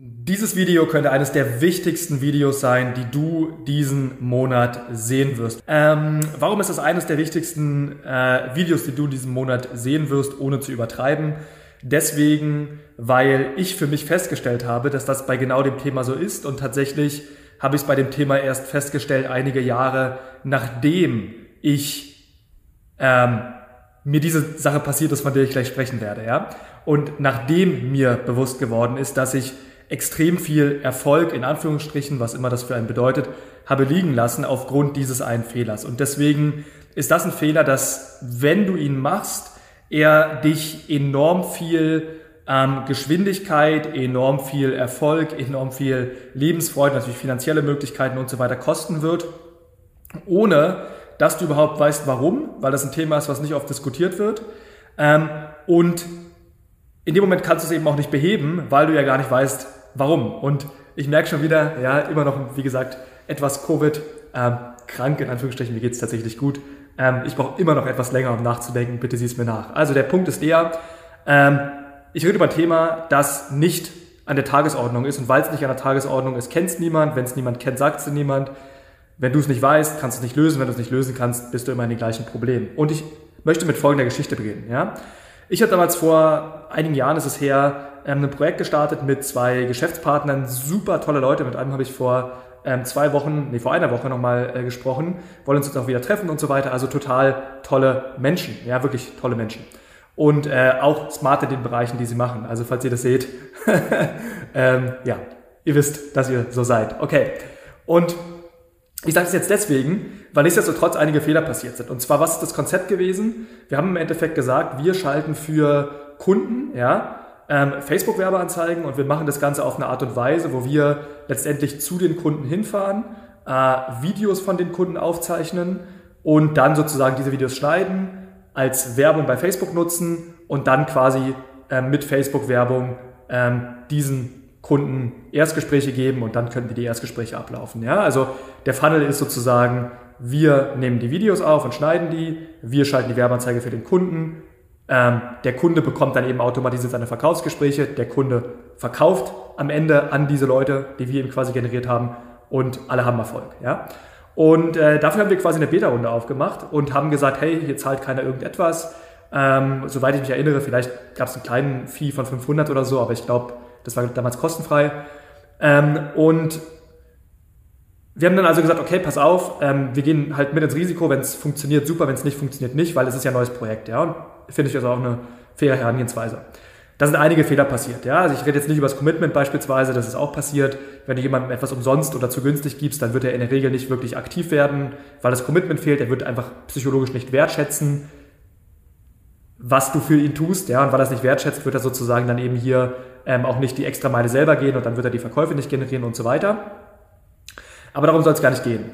Dieses Video könnte eines der wichtigsten Videos sein, die du diesen Monat sehen wirst. Ähm, warum ist das eines der wichtigsten äh, Videos, die du diesen Monat sehen wirst, ohne zu übertreiben? Deswegen, weil ich für mich festgestellt habe, dass das bei genau dem Thema so ist und tatsächlich habe ich es bei dem Thema erst festgestellt, einige Jahre nachdem ich ähm, mir diese Sache passiert ist, von der ich gleich sprechen werde, ja. Und nachdem mir bewusst geworden ist, dass ich extrem viel Erfolg, in Anführungsstrichen, was immer das für einen bedeutet, habe liegen lassen aufgrund dieses einen Fehlers. Und deswegen ist das ein Fehler, dass wenn du ihn machst, er dich enorm viel ähm, Geschwindigkeit, enorm viel Erfolg, enorm viel Lebensfreude, natürlich finanzielle Möglichkeiten und so weiter kosten wird, ohne dass du überhaupt weißt, warum, weil das ein Thema ist, was nicht oft diskutiert wird. Ähm, und in dem Moment kannst du es eben auch nicht beheben, weil du ja gar nicht weißt, warum. Und ich merke schon wieder, ja, immer noch, wie gesagt, etwas Covid, ähm, krank in Anführungsstrichen, mir geht es tatsächlich gut. Ähm, ich brauche immer noch etwas länger, um nachzudenken, bitte sieh es mir nach. Also der Punkt ist eher, ähm, ich rede über ein Thema, das nicht an der Tagesordnung ist. Und weil es nicht an der Tagesordnung ist, kennt es niemand. Wenn es niemand kennt, sagt es niemand. Wenn du es nicht weißt, kannst du es nicht lösen. Wenn du es nicht lösen kannst, bist du immer in den gleichen Problemen. Und ich möchte mit folgender Geschichte beginnen. Ja? Ich habe damals vor einigen Jahren, ist es her, ähm, ein Projekt gestartet mit zwei Geschäftspartnern, super tolle Leute. Mit einem habe ich vor ähm, zwei Wochen, nee, vor einer Woche nochmal äh, gesprochen, wollen uns jetzt auch wieder treffen und so weiter. Also total tolle Menschen, ja, wirklich tolle Menschen. Und äh, auch smart in den Bereichen, die sie machen. Also falls ihr das seht, ähm, ja, ihr wisst, dass ihr so seid. Okay. Und ich sage das jetzt deswegen, weil nichtsdestotrotz einige Fehler passiert sind. Und zwar, was ist das Konzept gewesen? Wir haben im Endeffekt gesagt, wir schalten für Kunden, ja, ähm, Facebook-Werbeanzeigen und wir machen das Ganze auf eine Art und Weise, wo wir letztendlich zu den Kunden hinfahren, äh, Videos von den Kunden aufzeichnen und dann sozusagen diese Videos schneiden, als Werbung bei Facebook nutzen und dann quasi äh, mit Facebook-Werbung ähm, diesen Kunden Erstgespräche geben und dann könnten die Erstgespräche ablaufen. Ja, also der Funnel ist sozusagen, wir nehmen die Videos auf und schneiden die, wir schalten die Werbeanzeige für den Kunden, ähm, der Kunde bekommt dann eben automatisiert seine Verkaufsgespräche, der Kunde verkauft am Ende an diese Leute, die wir ihm quasi generiert haben und alle haben Erfolg. Ja? Und äh, dafür haben wir quasi eine Beta-Runde aufgemacht und haben gesagt, hey, hier zahlt keiner irgendetwas. Ähm, soweit ich mich erinnere, vielleicht gab es einen kleinen Fee von 500 oder so, aber ich glaube, das war damals kostenfrei. Ähm, und wir haben dann also gesagt, okay, pass auf, ähm, wir gehen halt mit ins Risiko, wenn es funktioniert, super, wenn es nicht funktioniert, nicht, weil es ist ja ein neues Projekt. Ja? Und finde ich also auch eine faire Herangehensweise. Da sind einige Fehler passiert. Ja? Also ich rede jetzt nicht über das Commitment beispielsweise, das ist auch passiert. Wenn du jemandem etwas umsonst oder zu günstig gibst, dann wird er in der Regel nicht wirklich aktiv werden, weil das Commitment fehlt. Er wird einfach psychologisch nicht wertschätzen, was du für ihn tust. Ja? Und weil er es nicht wertschätzt, wird er sozusagen dann eben hier ähm, auch nicht die extra Meile selber gehen und dann wird er die Verkäufe nicht generieren und so weiter. Aber darum soll es gar nicht gehen.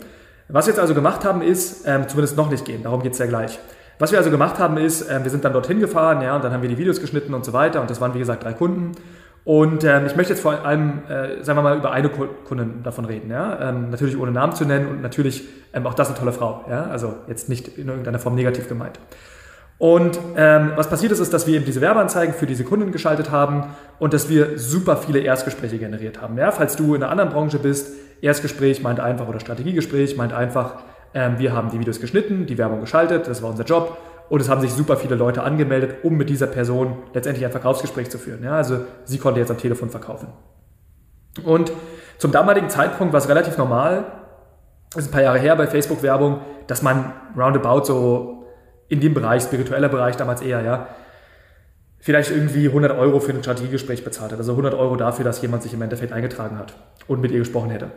Was wir jetzt also gemacht haben, ist, ähm, zumindest noch nicht gehen, darum geht es ja gleich. Was wir also gemacht haben, ist, äh, wir sind dann dorthin gefahren, ja, und dann haben wir die Videos geschnitten und so weiter. Und das waren, wie gesagt, drei Kunden. Und ähm, ich möchte jetzt vor allem, äh, sagen wir mal, über eine Kundin davon reden. Ja? Ähm, natürlich ohne Namen zu nennen und natürlich ähm, auch das eine tolle Frau. Ja? Also jetzt nicht in irgendeiner Form negativ gemeint. Und ähm, was passiert ist, ist, dass wir eben diese Werbeanzeigen für diese Kunden geschaltet haben und dass wir super viele Erstgespräche generiert haben. Ja? Falls du in einer anderen Branche bist, Erstgespräch meint einfach oder Strategiegespräch meint einfach, ähm, wir haben die Videos geschnitten, die Werbung geschaltet, das war unser Job. Und es haben sich super viele Leute angemeldet, um mit dieser Person letztendlich ein Verkaufsgespräch zu führen. Ja, also sie konnte jetzt am Telefon verkaufen. Und zum damaligen Zeitpunkt war es relativ normal, das ist ein paar Jahre her bei Facebook-Werbung, dass man roundabout so in dem Bereich, spiritueller Bereich damals eher, ja, vielleicht irgendwie 100 Euro für ein Strategiegespräch bezahlt hat. Also 100 Euro dafür, dass jemand sich im Endeffekt eingetragen hat und mit ihr gesprochen hätte.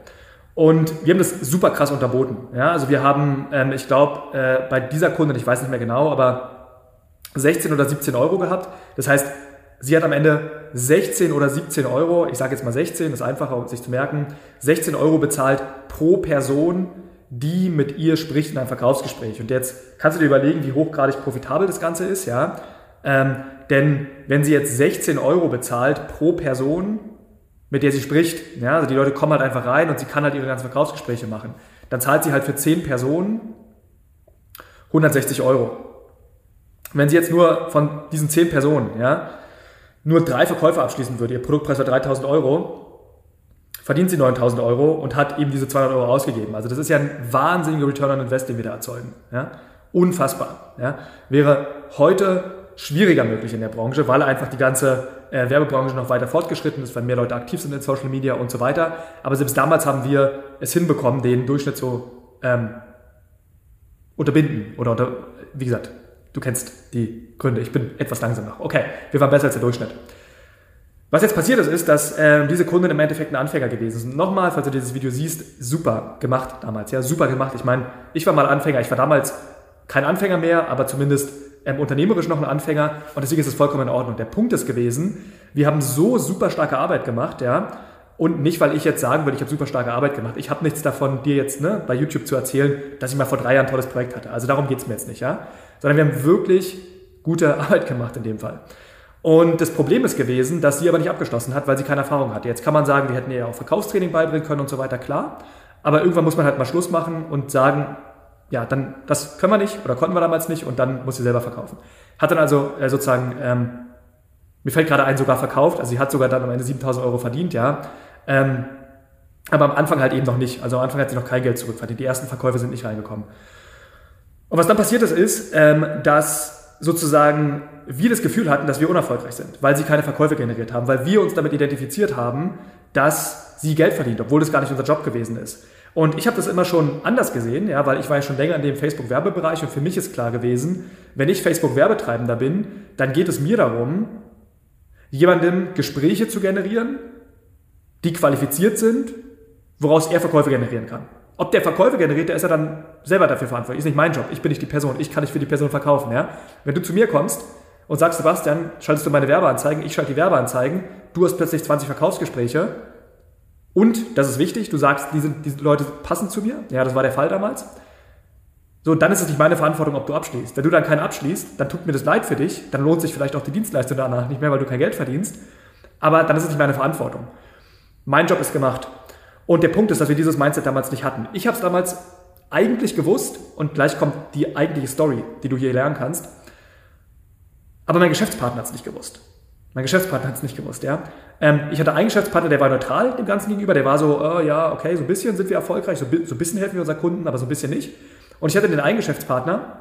Und wir haben das super krass unterboten. Ja, also wir haben, ähm, ich glaube, äh, bei dieser Kundin, ich weiß nicht mehr genau, aber 16 oder 17 Euro gehabt. Das heißt, sie hat am Ende 16 oder 17 Euro, ich sage jetzt mal 16, ist einfacher sich zu merken, 16 Euro bezahlt pro Person, die mit ihr spricht in einem Verkaufsgespräch. Und jetzt kannst du dir überlegen, wie hochgradig profitabel das Ganze ist, ja. Ähm, denn wenn sie jetzt 16 Euro bezahlt pro Person, mit der sie spricht. Ja, also die Leute kommen halt einfach rein und sie kann halt ihre ganzen Verkaufsgespräche machen. Dann zahlt sie halt für 10 Personen 160 Euro. Wenn sie jetzt nur von diesen 10 Personen, ja, nur drei Verkäufe abschließen würde, ihr Produktpreis war 3000 Euro, verdient sie 9000 Euro und hat eben diese 200 Euro ausgegeben. Also das ist ja ein wahnsinniger Return on Invest, den wir da erzeugen. Ja? Unfassbar. Ja? Wäre heute schwieriger möglich in der Branche, weil einfach die ganze äh, Werbebranche noch weiter fortgeschritten ist, weil mehr Leute aktiv sind in Social Media und so weiter. Aber selbst damals haben wir es hinbekommen, den Durchschnitt so ähm, unterbinden oder unter, wie gesagt, du kennst die Gründe. Ich bin etwas langsamer. Okay, wir waren besser als der Durchschnitt. Was jetzt passiert ist, ist, dass äh, diese Kunden im Endeffekt ein Anfänger gewesen sind. Nochmal, falls du dieses Video siehst, super gemacht damals. Ja, super gemacht. Ich meine, ich war mal Anfänger. Ich war damals kein Anfänger mehr, aber zumindest ähm, unternehmerisch noch ein Anfänger. Und deswegen ist es vollkommen in Ordnung. Der Punkt ist gewesen, wir haben so super starke Arbeit gemacht, ja. Und nicht, weil ich jetzt sagen würde, ich habe super starke Arbeit gemacht. Ich habe nichts davon, dir jetzt ne, bei YouTube zu erzählen, dass ich mal vor drei Jahren ein tolles Projekt hatte. Also darum geht es mir jetzt nicht, ja. Sondern wir haben wirklich gute Arbeit gemacht in dem Fall. Und das Problem ist gewesen, dass sie aber nicht abgeschlossen hat, weil sie keine Erfahrung hatte. Jetzt kann man sagen, wir hätten ihr auch Verkaufstraining beibringen können und so weiter, klar. Aber irgendwann muss man halt mal Schluss machen und sagen, ja, dann, das können wir nicht oder konnten wir damals nicht und dann muss sie selber verkaufen. Hat dann also äh, sozusagen, ähm, mir fällt gerade ein, sogar verkauft, also sie hat sogar dann am Ende 7000 Euro verdient, ja. Ähm, aber am Anfang halt eben noch nicht. Also am Anfang hat sie noch kein Geld zurückverdient. Die ersten Verkäufe sind nicht reingekommen. Und was dann passiert ist, ist, ähm, dass sozusagen wir das Gefühl hatten, dass wir unerfolgreich sind, weil sie keine Verkäufe generiert haben, weil wir uns damit identifiziert haben, dass sie Geld verdient, obwohl das gar nicht unser Job gewesen ist. Und ich habe das immer schon anders gesehen, ja, weil ich war ja schon länger in dem Facebook-Werbebereich und für mich ist klar gewesen, wenn ich Facebook-Werbetreibender bin, dann geht es mir darum, jemandem Gespräche zu generieren, die qualifiziert sind, woraus er Verkäufe generieren kann. Ob der Verkäufe generiert, der ist ja dann selber dafür verantwortlich. Ist nicht mein Job. Ich bin nicht die Person. Ich kann nicht für die Person verkaufen. Ja? Wenn du zu mir kommst und sagst, Sebastian, schaltest du meine Werbeanzeigen, ich schalte die Werbeanzeigen, du hast plötzlich 20 Verkaufsgespräche und, das ist wichtig, du sagst, diese, diese Leute passen zu mir. Ja, das war der Fall damals. So, dann ist es nicht meine Verantwortung, ob du abschließt. Wenn du dann keinen abschließt, dann tut mir das leid für dich, dann lohnt sich vielleicht auch die Dienstleistung danach nicht mehr, weil du kein Geld verdienst. Aber dann ist es nicht meine Verantwortung. Mein Job ist gemacht. Und der Punkt ist, dass wir dieses Mindset damals nicht hatten. Ich habe es damals eigentlich gewusst und gleich kommt die eigentliche Story, die du hier lernen kannst. Aber mein Geschäftspartner hat es nicht gewusst. Mein Geschäftspartner hat es nicht gewusst, ja. Ähm, ich hatte einen Geschäftspartner, der war neutral dem Ganzen gegenüber, der war so, äh, ja, okay, so ein bisschen sind wir erfolgreich, so, so ein bisschen helfen wir unseren Kunden, aber so ein bisschen nicht. Und ich hatte den einen Geschäftspartner,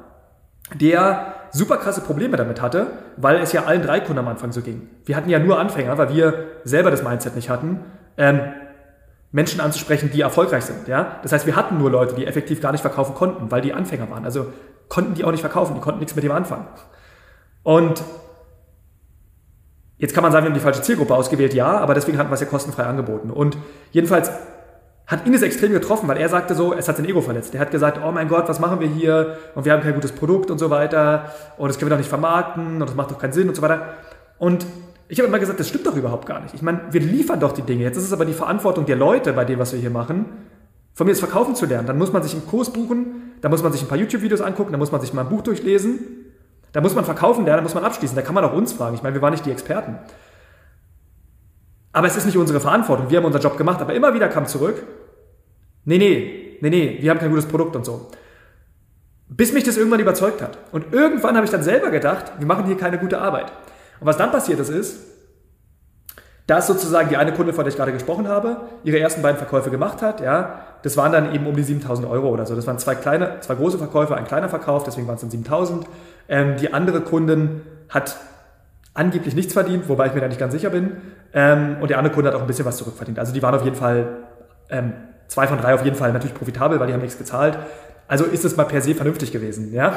der super krasse Probleme damit hatte, weil es ja allen drei Kunden am Anfang so ging. Wir hatten ja nur Anfänger, weil wir selber das Mindset nicht hatten. Ähm, Menschen anzusprechen, die erfolgreich sind. Ja? Das heißt, wir hatten nur Leute, die effektiv gar nicht verkaufen konnten, weil die Anfänger waren. Also konnten die auch nicht verkaufen, die konnten nichts mit dem anfangen. Und jetzt kann man sagen, wir haben die falsche Zielgruppe ausgewählt, ja, aber deswegen hatten wir es ja kostenfrei angeboten. Und jedenfalls hat ihn das extrem getroffen, weil er sagte so, es hat sein Ego verletzt. Er hat gesagt, oh mein Gott, was machen wir hier? Und wir haben kein gutes Produkt und so weiter. Und das können wir doch nicht vermarkten und das macht doch keinen Sinn und so weiter. Und ich habe immer gesagt, das stimmt doch überhaupt gar nicht. Ich meine, wir liefern doch die Dinge. Jetzt ist es aber die Verantwortung der Leute bei dem, was wir hier machen, von mir das Verkaufen zu lernen. Dann muss man sich einen Kurs buchen, da muss man sich ein paar YouTube-Videos angucken, da muss man sich mal ein Buch durchlesen, da muss man verkaufen lernen, da muss man abschließen. Da kann man auch uns fragen. Ich meine, wir waren nicht die Experten. Aber es ist nicht unsere Verantwortung. Wir haben unseren Job gemacht, aber immer wieder kam zurück, nee, nee, nee, nee, wir haben kein gutes Produkt und so. Bis mich das irgendwann überzeugt hat. Und irgendwann habe ich dann selber gedacht, wir machen hier keine gute Arbeit. Und was dann passiert ist, ist, dass sozusagen die eine Kunde, von der ich gerade gesprochen habe, ihre ersten beiden Verkäufe gemacht hat, ja, das waren dann eben um die 7000 Euro oder so. Das waren zwei kleine, zwei große Verkäufe, ein kleiner Verkauf, deswegen waren es dann 7000. Ähm, die andere Kundin hat angeblich nichts verdient, wobei ich mir da nicht ganz sicher bin. Ähm, und der andere Kunde hat auch ein bisschen was zurückverdient. Also die waren auf jeden Fall, ähm, zwei von drei auf jeden Fall natürlich profitabel, weil die haben nichts gezahlt. Also ist es mal per se vernünftig gewesen, ja.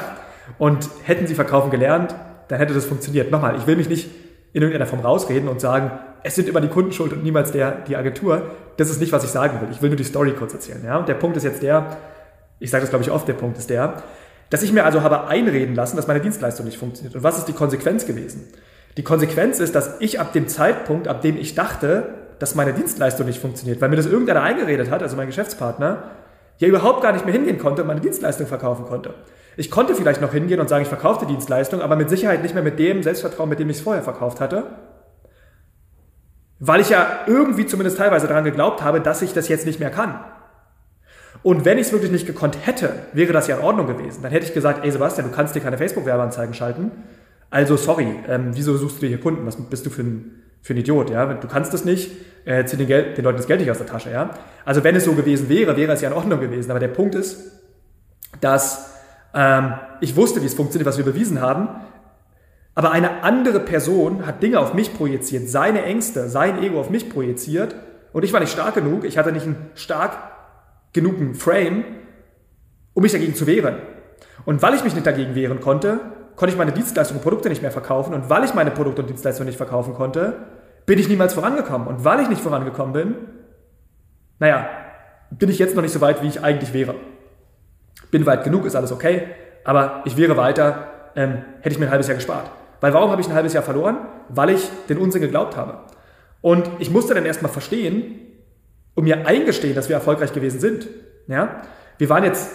Und hätten sie verkaufen gelernt, dann hätte das funktioniert. Nochmal, ich will mich nicht in irgendeiner Form rausreden und sagen, es sind immer die Kunden schuld und niemals der, die Agentur. Das ist nicht, was ich sagen will. Ich will nur die Story kurz erzählen. Ja? Und der Punkt ist jetzt der, ich sage das glaube ich oft, der Punkt ist der, dass ich mir also habe einreden lassen, dass meine Dienstleistung nicht funktioniert. Und was ist die Konsequenz gewesen? Die Konsequenz ist, dass ich ab dem Zeitpunkt, ab dem ich dachte, dass meine Dienstleistung nicht funktioniert, weil mir das irgendeiner eingeredet hat, also mein Geschäftspartner, ja überhaupt gar nicht mehr hingehen konnte und meine Dienstleistung verkaufen konnte. Ich konnte vielleicht noch hingehen und sagen, ich verkaufe die Dienstleistung, aber mit Sicherheit nicht mehr mit dem Selbstvertrauen, mit dem ich es vorher verkauft hatte. Weil ich ja irgendwie zumindest teilweise daran geglaubt habe, dass ich das jetzt nicht mehr kann. Und wenn ich es wirklich nicht gekonnt hätte, wäre das ja in Ordnung gewesen. Dann hätte ich gesagt, ey Sebastian, du kannst dir keine Facebook-Werbeanzeigen schalten. Also sorry, ähm, wieso suchst du dir hier Kunden? Was bist du für ein für einen Idiot, ja. Du kannst es nicht, äh, zieh den, Geld, den Leuten das Geld nicht aus der Tasche, ja. Also wenn es so gewesen wäre, wäre es ja in Ordnung gewesen. Aber der Punkt ist, dass ähm, ich wusste, wie es funktioniert, was wir bewiesen haben. Aber eine andere Person hat Dinge auf mich projiziert, seine Ängste, sein Ego auf mich projiziert. Und ich war nicht stark genug, ich hatte nicht einen stark genugen Frame, um mich dagegen zu wehren. Und weil ich mich nicht dagegen wehren konnte, konnte ich meine Dienstleistungen und Produkte nicht mehr verkaufen. Und weil ich meine Produkte und Dienstleistungen nicht verkaufen konnte, bin ich niemals vorangekommen. Und weil ich nicht vorangekommen bin, naja, bin ich jetzt noch nicht so weit, wie ich eigentlich wäre. Bin weit genug, ist alles okay, aber ich wäre weiter, ähm, hätte ich mir ein halbes Jahr gespart. Weil warum habe ich ein halbes Jahr verloren? Weil ich den Unsinn geglaubt habe. Und ich musste dann erstmal verstehen und mir eingestehen, dass wir erfolgreich gewesen sind. Ja? Wir waren jetzt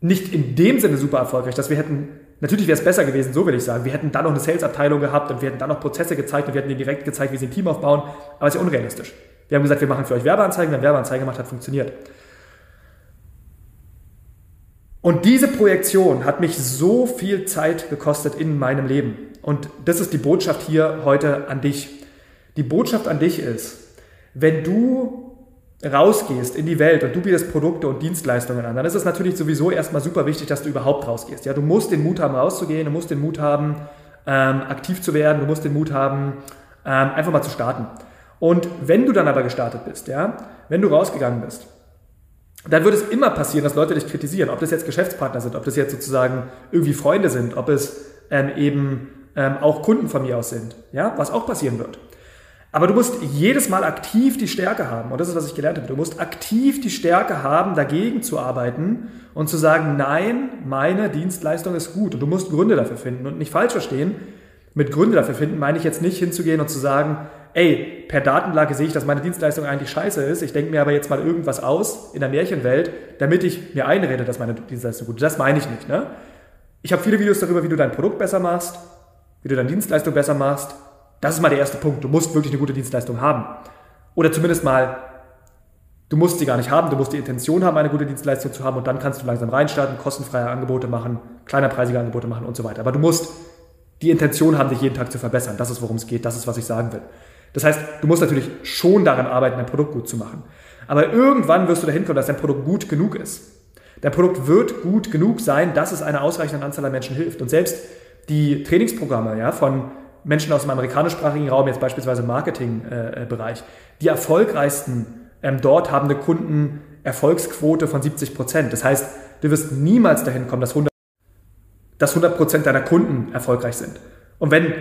nicht in dem Sinne super erfolgreich, dass wir hätten, natürlich wäre es besser gewesen, so will ich sagen, wir hätten dann noch eine Sales-Abteilung gehabt und wir hätten dann noch Prozesse gezeigt und wir hätten ihnen direkt gezeigt, wie sie ein Team aufbauen, aber es ist ja unrealistisch. Wir haben gesagt, wir machen für euch Werbeanzeigen, wir haben Werbeanzeigen gemacht, hat funktioniert. Und diese Projektion hat mich so viel Zeit gekostet in meinem Leben. Und das ist die Botschaft hier heute an dich. Die Botschaft an dich ist, wenn du rausgehst in die Welt und du bietest Produkte und Dienstleistungen an, dann ist es natürlich sowieso erstmal super wichtig, dass du überhaupt rausgehst. Ja, du musst den Mut haben, rauszugehen, du musst den Mut haben, ähm, aktiv zu werden, du musst den Mut haben, ähm, einfach mal zu starten. Und wenn du dann aber gestartet bist, ja, wenn du rausgegangen bist, dann wird es immer passieren, dass Leute dich kritisieren, ob das jetzt Geschäftspartner sind, ob das jetzt sozusagen irgendwie Freunde sind, ob es ähm, eben ähm, auch Kunden von mir aus sind, ja, was auch passieren wird. Aber du musst jedes Mal aktiv die Stärke haben, und das ist, was ich gelernt habe, du musst aktiv die Stärke haben, dagegen zu arbeiten und zu sagen, nein, meine Dienstleistung ist gut. Und du musst Gründe dafür finden und nicht falsch verstehen. Mit Gründe dafür finden meine ich jetzt nicht hinzugehen und zu sagen, ey, per Datenlage sehe ich, dass meine Dienstleistung eigentlich scheiße ist. Ich denke mir aber jetzt mal irgendwas aus in der Märchenwelt, damit ich mir einrede, dass meine Dienstleistung gut ist. Das meine ich nicht. Ne? Ich habe viele Videos darüber, wie du dein Produkt besser machst, wie du deine Dienstleistung besser machst, das ist mal der erste Punkt. Du musst wirklich eine gute Dienstleistung haben. Oder zumindest mal, du musst sie gar nicht haben, du musst die Intention haben, eine gute Dienstleistung zu haben und dann kannst du langsam reinstarten, kostenfreie Angebote machen, kleinerpreisige Angebote machen und so weiter. Aber du musst die Intention haben, dich jeden Tag zu verbessern. Das ist, worum es geht. Das ist, was ich sagen will. Das heißt, du musst natürlich schon daran arbeiten, dein Produkt gut zu machen. Aber irgendwann wirst du dahin kommen, dass dein Produkt gut genug ist. Dein Produkt wird gut genug sein, dass es einer ausreichenden Anzahl an Menschen hilft. Und selbst die Trainingsprogramme ja, von Menschen aus dem amerikanischsprachigen Raum, jetzt beispielsweise im Marketingbereich, die erfolgreichsten ähm, dort haben eine Kundenerfolgsquote von 70 Prozent. Das heißt, du wirst niemals dahin kommen, dass 100, dass 100 Prozent deiner Kunden erfolgreich sind. Und wenn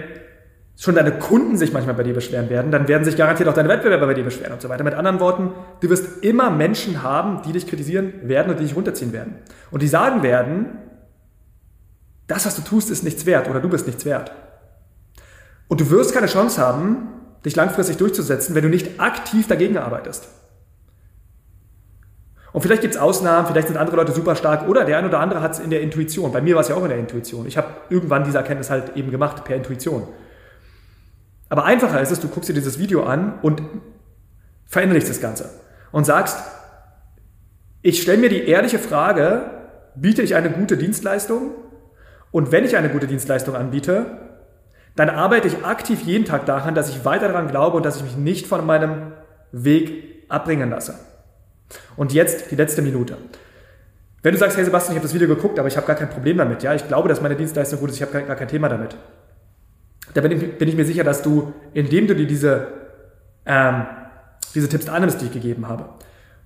schon deine Kunden sich manchmal bei dir beschweren werden, dann werden sich garantiert auch deine Wettbewerber bei dir beschweren und so weiter. Mit anderen Worten, du wirst immer Menschen haben, die dich kritisieren werden und die dich runterziehen werden. Und die sagen werden, das, was du tust, ist nichts wert oder du bist nichts wert. Und du wirst keine Chance haben, dich langfristig durchzusetzen, wenn du nicht aktiv dagegen arbeitest. Und vielleicht gibt es Ausnahmen, vielleicht sind andere Leute super stark oder der eine oder andere hat es in der Intuition. Bei mir war es ja auch in der Intuition. Ich habe irgendwann diese Erkenntnis halt eben gemacht per Intuition. Aber einfacher ist es, du guckst dir dieses Video an und veränderst das Ganze und sagst, ich stelle mir die ehrliche Frage, biete ich eine gute Dienstleistung? Und wenn ich eine gute Dienstleistung anbiete, dann arbeite ich aktiv jeden Tag daran, dass ich weiter daran glaube und dass ich mich nicht von meinem Weg abbringen lasse. Und jetzt die letzte Minute. Wenn du sagst, hey Sebastian, ich habe das Video geguckt, aber ich habe gar kein Problem damit, ja, ich glaube, dass meine Dienstleistung gut ist, ich habe gar kein Thema damit. Da bin ich, bin ich, mir sicher, dass du, indem du dir diese, ähm, diese Tipps annimmst, die ich gegeben habe,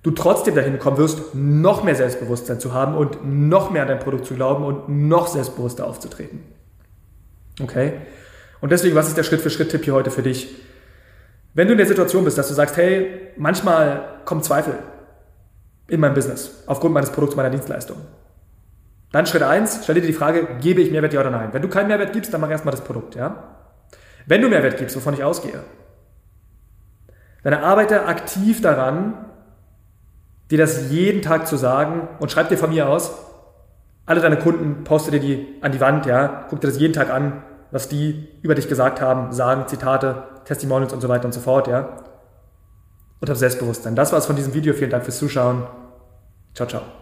du trotzdem dahin kommen wirst, noch mehr Selbstbewusstsein zu haben und noch mehr an dein Produkt zu glauben und noch selbstbewusster aufzutreten. Okay? Und deswegen, was ist der Schritt-für-Schritt-Tipp hier heute für dich? Wenn du in der Situation bist, dass du sagst, hey, manchmal kommen Zweifel in meinem Business aufgrund meines Produkts, meiner Dienstleistung. Dann Schritt eins: stell dir die Frage, gebe ich Mehrwert ja oder nein? Wenn du keinen Mehrwert gibst, dann mach erstmal das Produkt, ja? Wenn du Mehrwert gibst, wovon ich ausgehe, dann arbeite aktiv daran, dir das jeden Tag zu sagen und schreib dir von mir aus, alle deine Kunden, poste dir die an die Wand, ja, guck dir das jeden Tag an, was die über dich gesagt haben, sagen, Zitate, Testimonials und so weiter und so fort, ja. Und hab Selbstbewusstsein. Das war's von diesem Video. Vielen Dank fürs Zuschauen. Ciao, ciao.